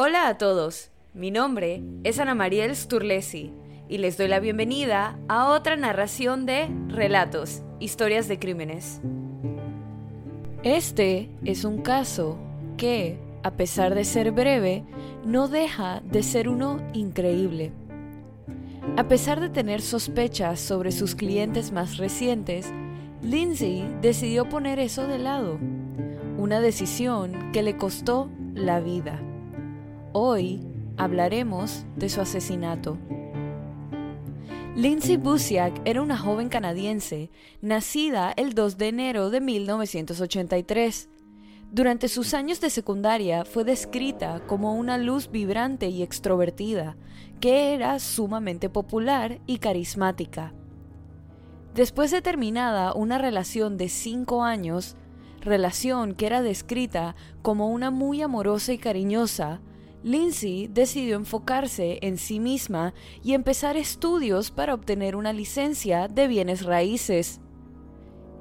Hola a todos, mi nombre es Ana Mariel Sturlesi y les doy la bienvenida a otra narración de Relatos, Historias de Crímenes. Este es un caso que, a pesar de ser breve, no deja de ser uno increíble. A pesar de tener sospechas sobre sus clientes más recientes, Lindsay decidió poner eso de lado, una decisión que le costó la vida. Hoy hablaremos de su asesinato. Lindsay Busiak era una joven canadiense, nacida el 2 de enero de 1983. Durante sus años de secundaria fue descrita como una luz vibrante y extrovertida, que era sumamente popular y carismática. Después de terminada una relación de cinco años, relación que era descrita como una muy amorosa y cariñosa, Lindsay decidió enfocarse en sí misma y empezar estudios para obtener una licencia de bienes raíces.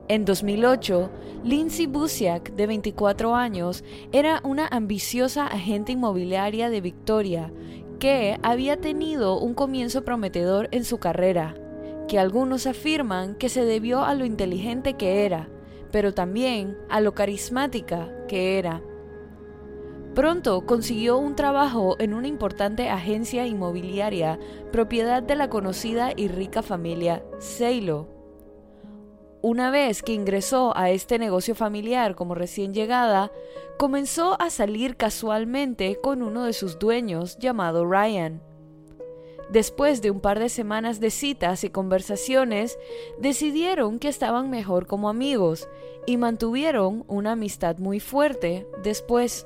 En 2008, Lindsay Busiak, de 24 años, era una ambiciosa agente inmobiliaria de Victoria que había tenido un comienzo prometedor en su carrera, que algunos afirman que se debió a lo inteligente que era, pero también a lo carismática que era. Pronto consiguió un trabajo en una importante agencia inmobiliaria propiedad de la conocida y rica familia Seilo. Una vez que ingresó a este negocio familiar como recién llegada, comenzó a salir casualmente con uno de sus dueños llamado Ryan. Después de un par de semanas de citas y conversaciones, decidieron que estaban mejor como amigos y mantuvieron una amistad muy fuerte después.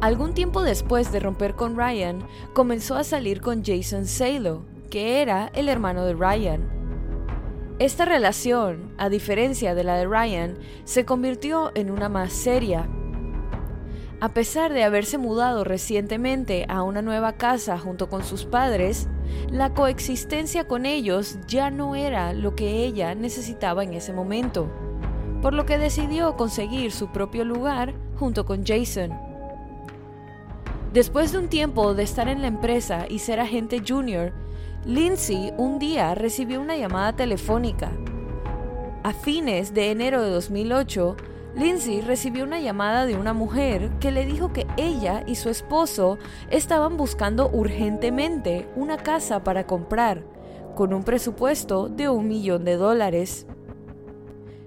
Algún tiempo después de romper con Ryan, comenzó a salir con Jason Salo, que era el hermano de Ryan. Esta relación, a diferencia de la de Ryan, se convirtió en una más seria. A pesar de haberse mudado recientemente a una nueva casa junto con sus padres, la coexistencia con ellos ya no era lo que ella necesitaba en ese momento, por lo que decidió conseguir su propio lugar junto con Jason. Después de un tiempo de estar en la empresa y ser agente junior, Lindsay un día recibió una llamada telefónica. A fines de enero de 2008, Lindsay recibió una llamada de una mujer que le dijo que ella y su esposo estaban buscando urgentemente una casa para comprar, con un presupuesto de un millón de dólares.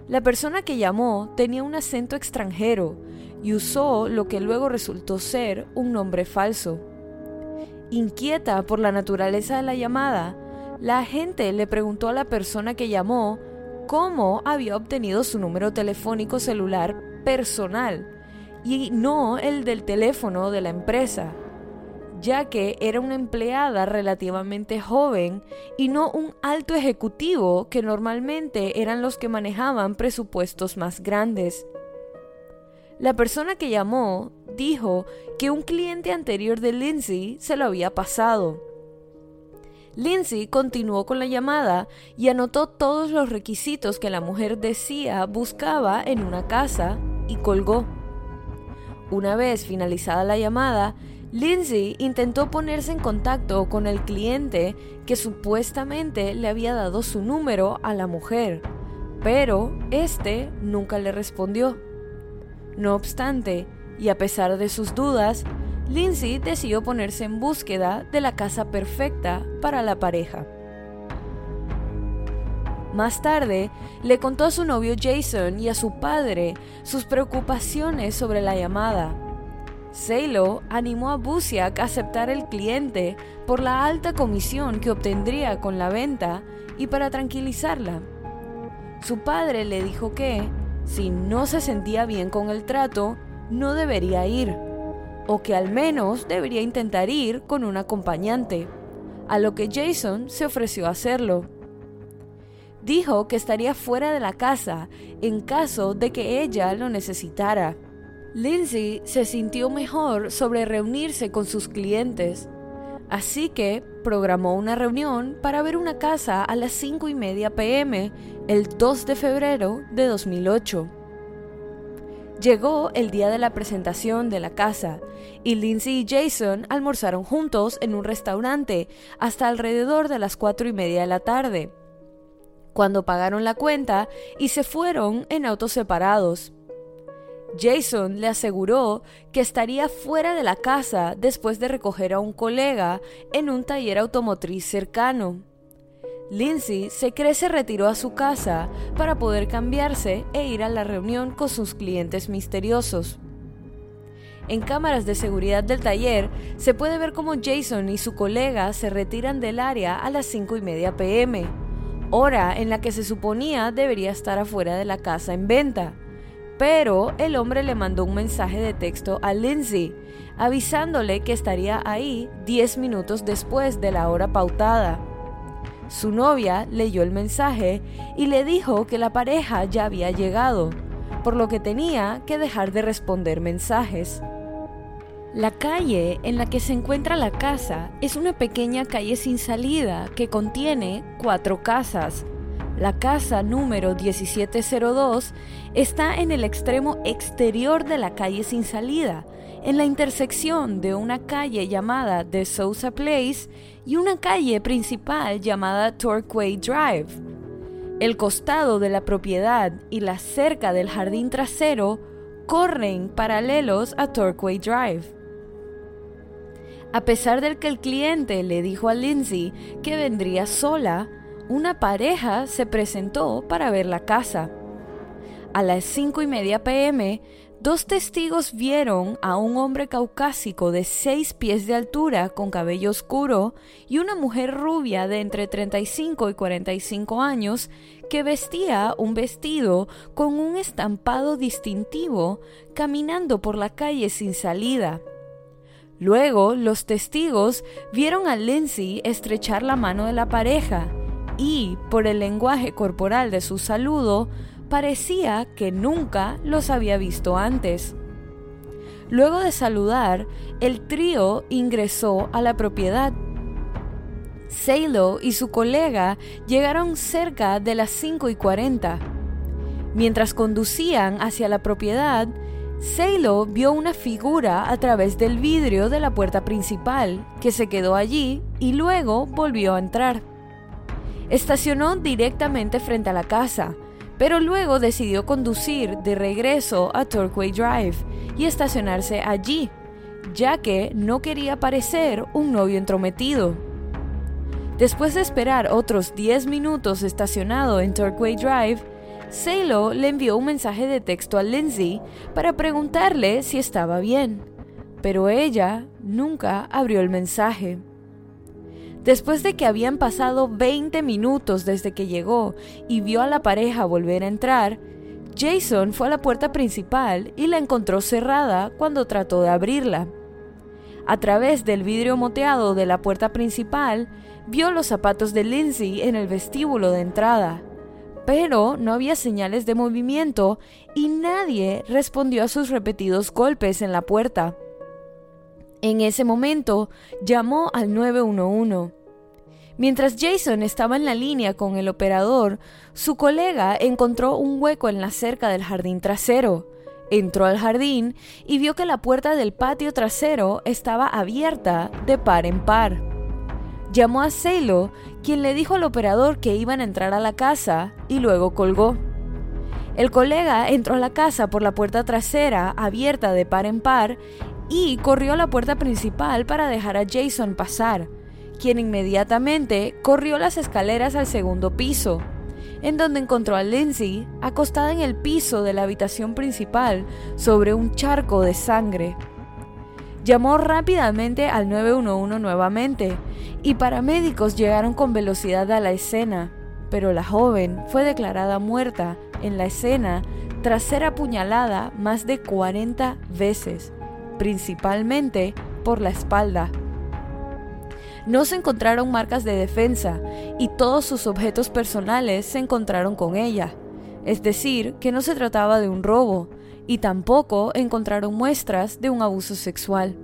La persona que llamó tenía un acento extranjero y usó lo que luego resultó ser un nombre falso. Inquieta por la naturaleza de la llamada, la agente le preguntó a la persona que llamó cómo había obtenido su número telefónico celular personal y no el del teléfono de la empresa, ya que era una empleada relativamente joven y no un alto ejecutivo que normalmente eran los que manejaban presupuestos más grandes. La persona que llamó dijo que un cliente anterior de Lindsay se lo había pasado. Lindsay continuó con la llamada y anotó todos los requisitos que la mujer decía buscaba en una casa y colgó. Una vez finalizada la llamada, Lindsay intentó ponerse en contacto con el cliente que supuestamente le había dado su número a la mujer, pero este nunca le respondió. No obstante, y a pesar de sus dudas, Lindsay decidió ponerse en búsqueda de la casa perfecta para la pareja. Más tarde, le contó a su novio Jason y a su padre sus preocupaciones sobre la llamada. Salo animó a Busiak a aceptar el cliente por la alta comisión que obtendría con la venta y para tranquilizarla. Su padre le dijo que, si no se sentía bien con el trato, no debería ir, o que al menos debería intentar ir con un acompañante, a lo que Jason se ofreció a hacerlo. Dijo que estaría fuera de la casa en caso de que ella lo necesitara. Lindsay se sintió mejor sobre reunirse con sus clientes, así que programó una reunión para ver una casa a las 5 y media pm el 2 de febrero de 2008. Llegó el día de la presentación de la casa y Lindsay y Jason almorzaron juntos en un restaurante hasta alrededor de las cuatro y media de la tarde, cuando pagaron la cuenta y se fueron en autos separados. Jason le aseguró que estaría fuera de la casa después de recoger a un colega en un taller automotriz cercano. Lindsay se cree se retiró a su casa para poder cambiarse e ir a la reunión con sus clientes misteriosos. En cámaras de seguridad del taller se puede ver cómo Jason y su colega se retiran del área a las 5 y media pm, hora en la que se suponía debería estar afuera de la casa en venta. Pero el hombre le mandó un mensaje de texto a Lindsay, avisándole que estaría ahí 10 minutos después de la hora pautada. Su novia leyó el mensaje y le dijo que la pareja ya había llegado, por lo que tenía que dejar de responder mensajes. La calle en la que se encuentra la casa es una pequeña calle sin salida que contiene cuatro casas. La casa número 1702 está en el extremo exterior de la calle sin salida, en la intersección de una calle llamada The Sousa Place y una calle principal llamada Torquay Drive. El costado de la propiedad y la cerca del jardín trasero corren paralelos a Torquay Drive. A pesar de que el cliente le dijo a Lindsay que vendría sola, una pareja se presentó para ver la casa. A las 5 y media pm, Dos testigos vieron a un hombre caucásico de seis pies de altura con cabello oscuro y una mujer rubia de entre 35 y 45 años que vestía un vestido con un estampado distintivo caminando por la calle sin salida. Luego los testigos vieron a Lindsay estrechar la mano de la pareja y, por el lenguaje corporal de su saludo, parecía que nunca los había visto antes. Luego de saludar, el trío ingresó a la propiedad. Salo y su colega llegaron cerca de las 5 y 40. Mientras conducían hacia la propiedad, Salo vio una figura a través del vidrio de la puerta principal, que se quedó allí y luego volvió a entrar. Estacionó directamente frente a la casa, pero luego decidió conducir de regreso a Torquay Drive y estacionarse allí, ya que no quería parecer un novio entrometido. Después de esperar otros 10 minutos estacionado en Torquay Drive, Salo le envió un mensaje de texto a Lindsay para preguntarle si estaba bien, pero ella nunca abrió el mensaje. Después de que habían pasado 20 minutos desde que llegó y vio a la pareja volver a entrar, Jason fue a la puerta principal y la encontró cerrada cuando trató de abrirla. A través del vidrio moteado de la puerta principal, vio los zapatos de Lindsay en el vestíbulo de entrada, pero no había señales de movimiento y nadie respondió a sus repetidos golpes en la puerta. En ese momento llamó al 911. Mientras Jason estaba en la línea con el operador, su colega encontró un hueco en la cerca del jardín trasero. Entró al jardín y vio que la puerta del patio trasero estaba abierta de par en par. Llamó a Celo, quien le dijo al operador que iban a entrar a la casa y luego colgó. El colega entró a la casa por la puerta trasera abierta de par en par y corrió a la puerta principal para dejar a Jason pasar, quien inmediatamente corrió las escaleras al segundo piso, en donde encontró a Lindsay acostada en el piso de la habitación principal sobre un charco de sangre. Llamó rápidamente al 911 nuevamente y paramédicos llegaron con velocidad a la escena, pero la joven fue declarada muerta en la escena tras ser apuñalada más de 40 veces principalmente por la espalda. No se encontraron marcas de defensa y todos sus objetos personales se encontraron con ella, es decir, que no se trataba de un robo y tampoco encontraron muestras de un abuso sexual.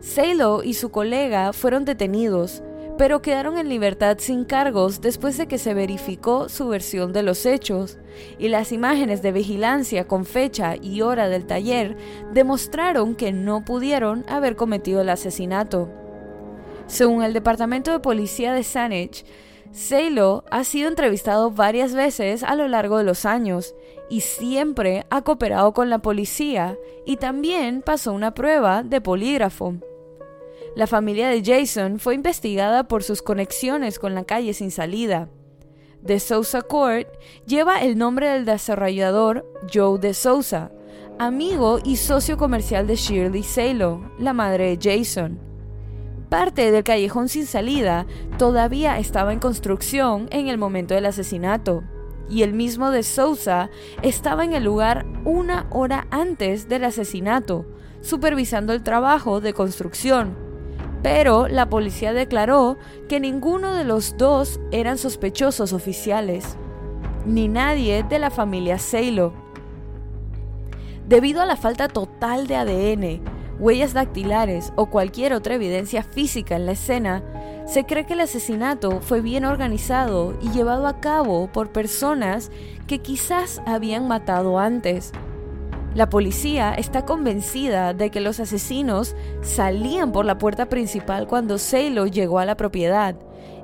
Salo y su colega fueron detenidos, pero quedaron en libertad sin cargos después de que se verificó su versión de los hechos, y las imágenes de vigilancia con fecha y hora del taller demostraron que no pudieron haber cometido el asesinato. Según el Departamento de Policía de Saanich, Salo ha sido entrevistado varias veces a lo largo de los años y siempre ha cooperado con la policía y también pasó una prueba de polígrafo. La familia de Jason fue investigada por sus conexiones con la calle sin salida. De Sousa Court lleva el nombre del desarrollador Joe de Sousa, amigo y socio comercial de Shirley Salo, la madre de Jason. Parte del callejón sin salida todavía estaba en construcción en el momento del asesinato, y el mismo de Sousa estaba en el lugar una hora antes del asesinato, supervisando el trabajo de construcción pero la policía declaró que ninguno de los dos eran sospechosos oficiales, ni nadie de la familia Salo. Debido a la falta total de ADN, huellas dactilares o cualquier otra evidencia física en la escena, se cree que el asesinato fue bien organizado y llevado a cabo por personas que quizás habían matado antes la policía está convencida de que los asesinos salían por la puerta principal cuando Salo llegó a la propiedad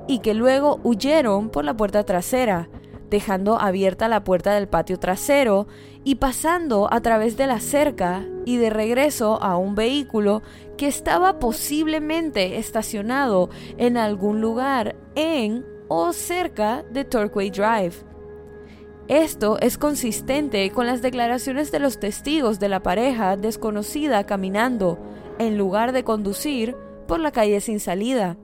y que luego huyeron por la puerta trasera, dejando abierta la puerta del patio trasero y pasando a través de la cerca y de regreso a un vehículo que estaba posiblemente estacionado en algún lugar en o cerca de Torquay Drive. Esto es consistente con las declaraciones de los testigos de la pareja desconocida caminando, en lugar de conducir, por la calle sin salida.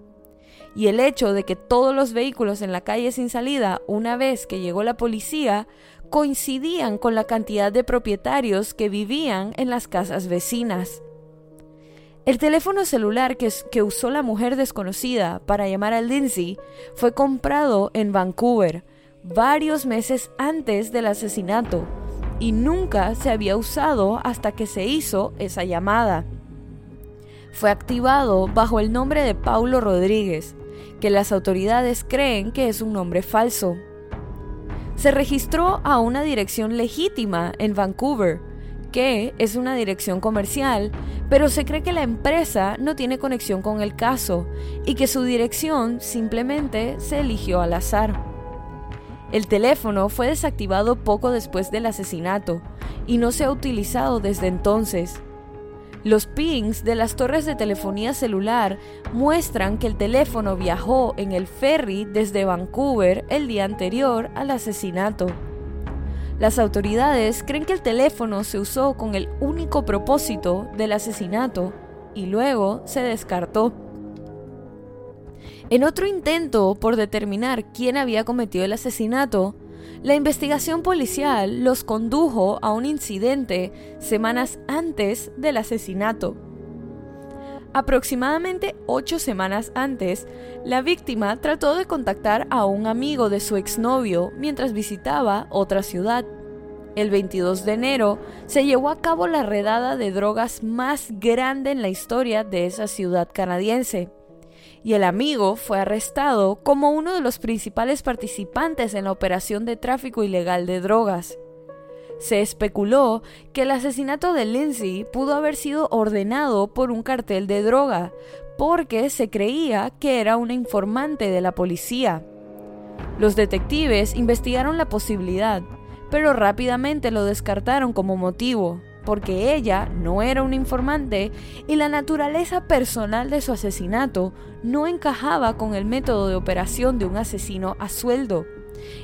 Y el hecho de que todos los vehículos en la calle sin salida, una vez que llegó la policía, coincidían con la cantidad de propietarios que vivían en las casas vecinas. El teléfono celular que, que, usó la mujer desconocida para llamar a Lindsay fue comprado en Vancouver, varios meses antes del asesinato y nunca se había usado hasta que se hizo esa llamada. Fue activado bajo el nombre de Paulo Rodríguez, que las autoridades creen que es un nombre falso. Se registró a una dirección legítima en Vancouver, que es una dirección comercial, pero se cree que la empresa no tiene conexión con el caso y que su dirección simplemente se eligió al azar. El teléfono fue desactivado poco después del asesinato y no se ha utilizado desde entonces. Los pings de las torres de telefonía celular muestran que el teléfono viajó en el ferry desde Vancouver el día anterior al asesinato. Las autoridades creen que el teléfono se usó con el único propósito del asesinato y luego se descartó. En otro intento por determinar quién había cometido el asesinato, la investigación policial los condujo a un incidente semanas antes del asesinato. Aproximadamente ocho semanas antes, la víctima trató de contactar a un amigo de su exnovio mientras visitaba otra ciudad. El 22 de enero se llevó a cabo la redada de drogas más grande en la historia de esa ciudad canadiense y el amigo fue arrestado como uno de los principales participantes en la operación de tráfico ilegal de drogas. Se especuló que el asesinato de Lindsay pudo haber sido ordenado por un cartel de droga, porque se creía que era una informante de la policía. Los detectives investigaron la posibilidad, pero rápidamente lo descartaron como motivo, porque ella no era un informante y la naturaleza personal de su asesinato no encajaba con el método de operación de un asesino a sueldo.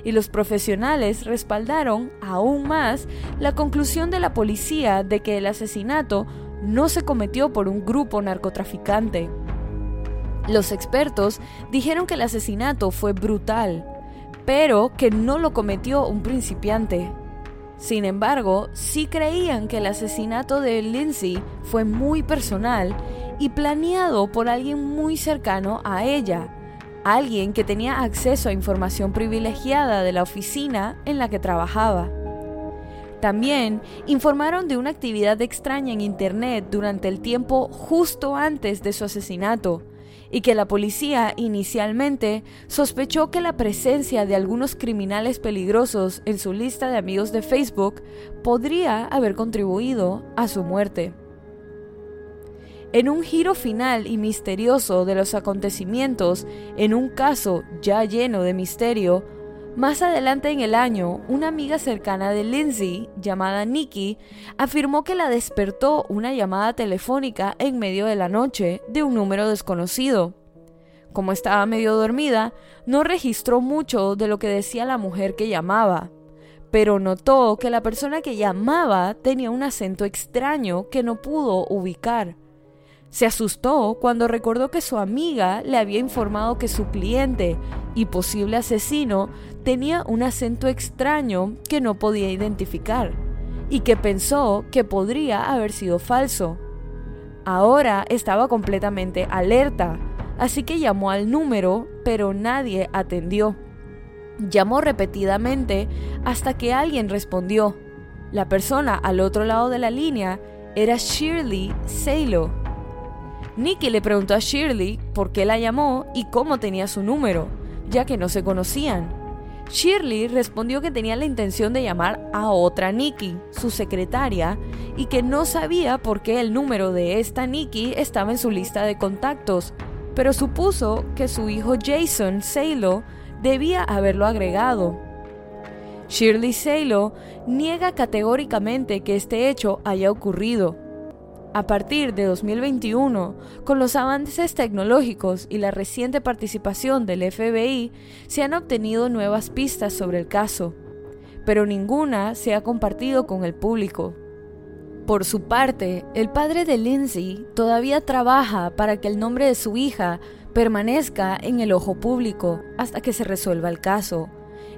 Y los profesionales respaldaron aún más la conclusión de la policía de que el asesinato no se cometió por un grupo narcotraficante. Los expertos dijeron que el asesinato fue brutal, pero que no lo cometió un principiante. Sin embargo, sí creían que el asesinato de Lindsay fue muy personal y planeado por alguien muy cercano a ella, alguien que tenía acceso a información privilegiada de la oficina en la que trabajaba. También informaron de una actividad extraña en Internet durante el tiempo justo antes de su asesinato y que la policía inicialmente sospechó que la presencia de algunos criminales peligrosos en su lista de amigos de Facebook podría haber contribuido a su muerte. En un giro final y misterioso de los acontecimientos, en un caso ya lleno de misterio, más adelante en el año, una amiga cercana de Lindsay, llamada Nikki, afirmó que la despertó una llamada telefónica en medio de la noche de un número desconocido. Como estaba medio dormida, no registró mucho de lo que decía la mujer que llamaba, pero notó que la persona que llamaba tenía un acento extraño que no pudo ubicar. Se asustó cuando recordó que su amiga le había informado que su cliente y posible asesino tenía un acento extraño que no podía identificar y que pensó que podría haber sido falso. Ahora estaba completamente alerta, así que llamó al número, pero nadie atendió. Llamó repetidamente hasta que alguien respondió. La persona al otro lado de la línea era Shirley Salo Nicky le preguntó a Shirley por qué la llamó y cómo tenía su número, ya que no se conocían. Shirley respondió que tenía la intención de llamar a otra Nikki, su secretaria, y que no sabía por qué el número de esta Nikki estaba en su lista de contactos, pero supuso que su hijo Jason Salo debía haberlo agregado. Shirley Salo niega categóricamente que este hecho haya ocurrido, a partir de 2021, con los avances tecnológicos y la reciente participación del FBI, se han obtenido nuevas pistas sobre el caso, pero ninguna se ha compartido con el público. Por su parte, el padre de Lindsay todavía trabaja para que el nombre de su hija permanezca en el ojo público hasta que se resuelva el caso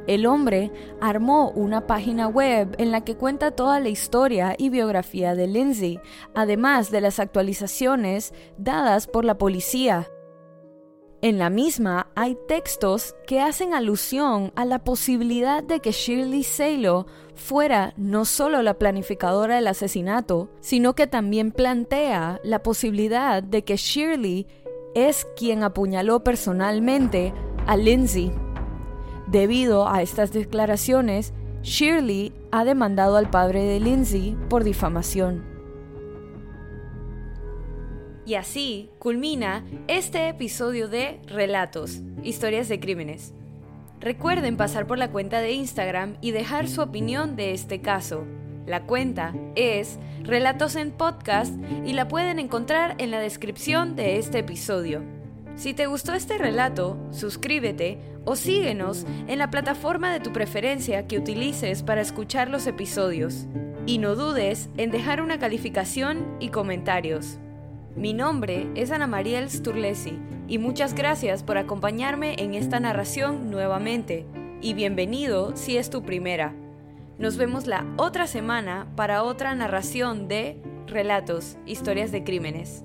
el hombre armó una página web en la que cuenta toda la historia y biografía de Lindsay, además de las actualizaciones dadas por la policía. En la misma hay textos que hacen alusión a la posibilidad de que Shirley Salo fuera no solo la planificadora del asesinato, sino que también plantea la posibilidad de que Shirley es quien apuñaló personalmente a Lindsay. Debido a estas declaraciones, Shirley ha demandado al padre de Lindsay por difamación. Y así culmina este episodio de Relatos, historias de crímenes. Recuerden pasar por la cuenta de Instagram y dejar su opinión de este caso. La cuenta es Relatos en Podcast y la pueden encontrar en la descripción de este episodio. Si te gustó este relato, suscríbete o síguenos en la plataforma de tu preferencia que utilices para escuchar los episodios. Y no dudes en dejar una calificación y comentarios. Mi nombre es Ana Mariel Sturlesi y muchas gracias por acompañarme en esta narración nuevamente. Y bienvenido si es tu primera. Nos vemos la otra semana para otra narración de Relatos, Historias de Crímenes.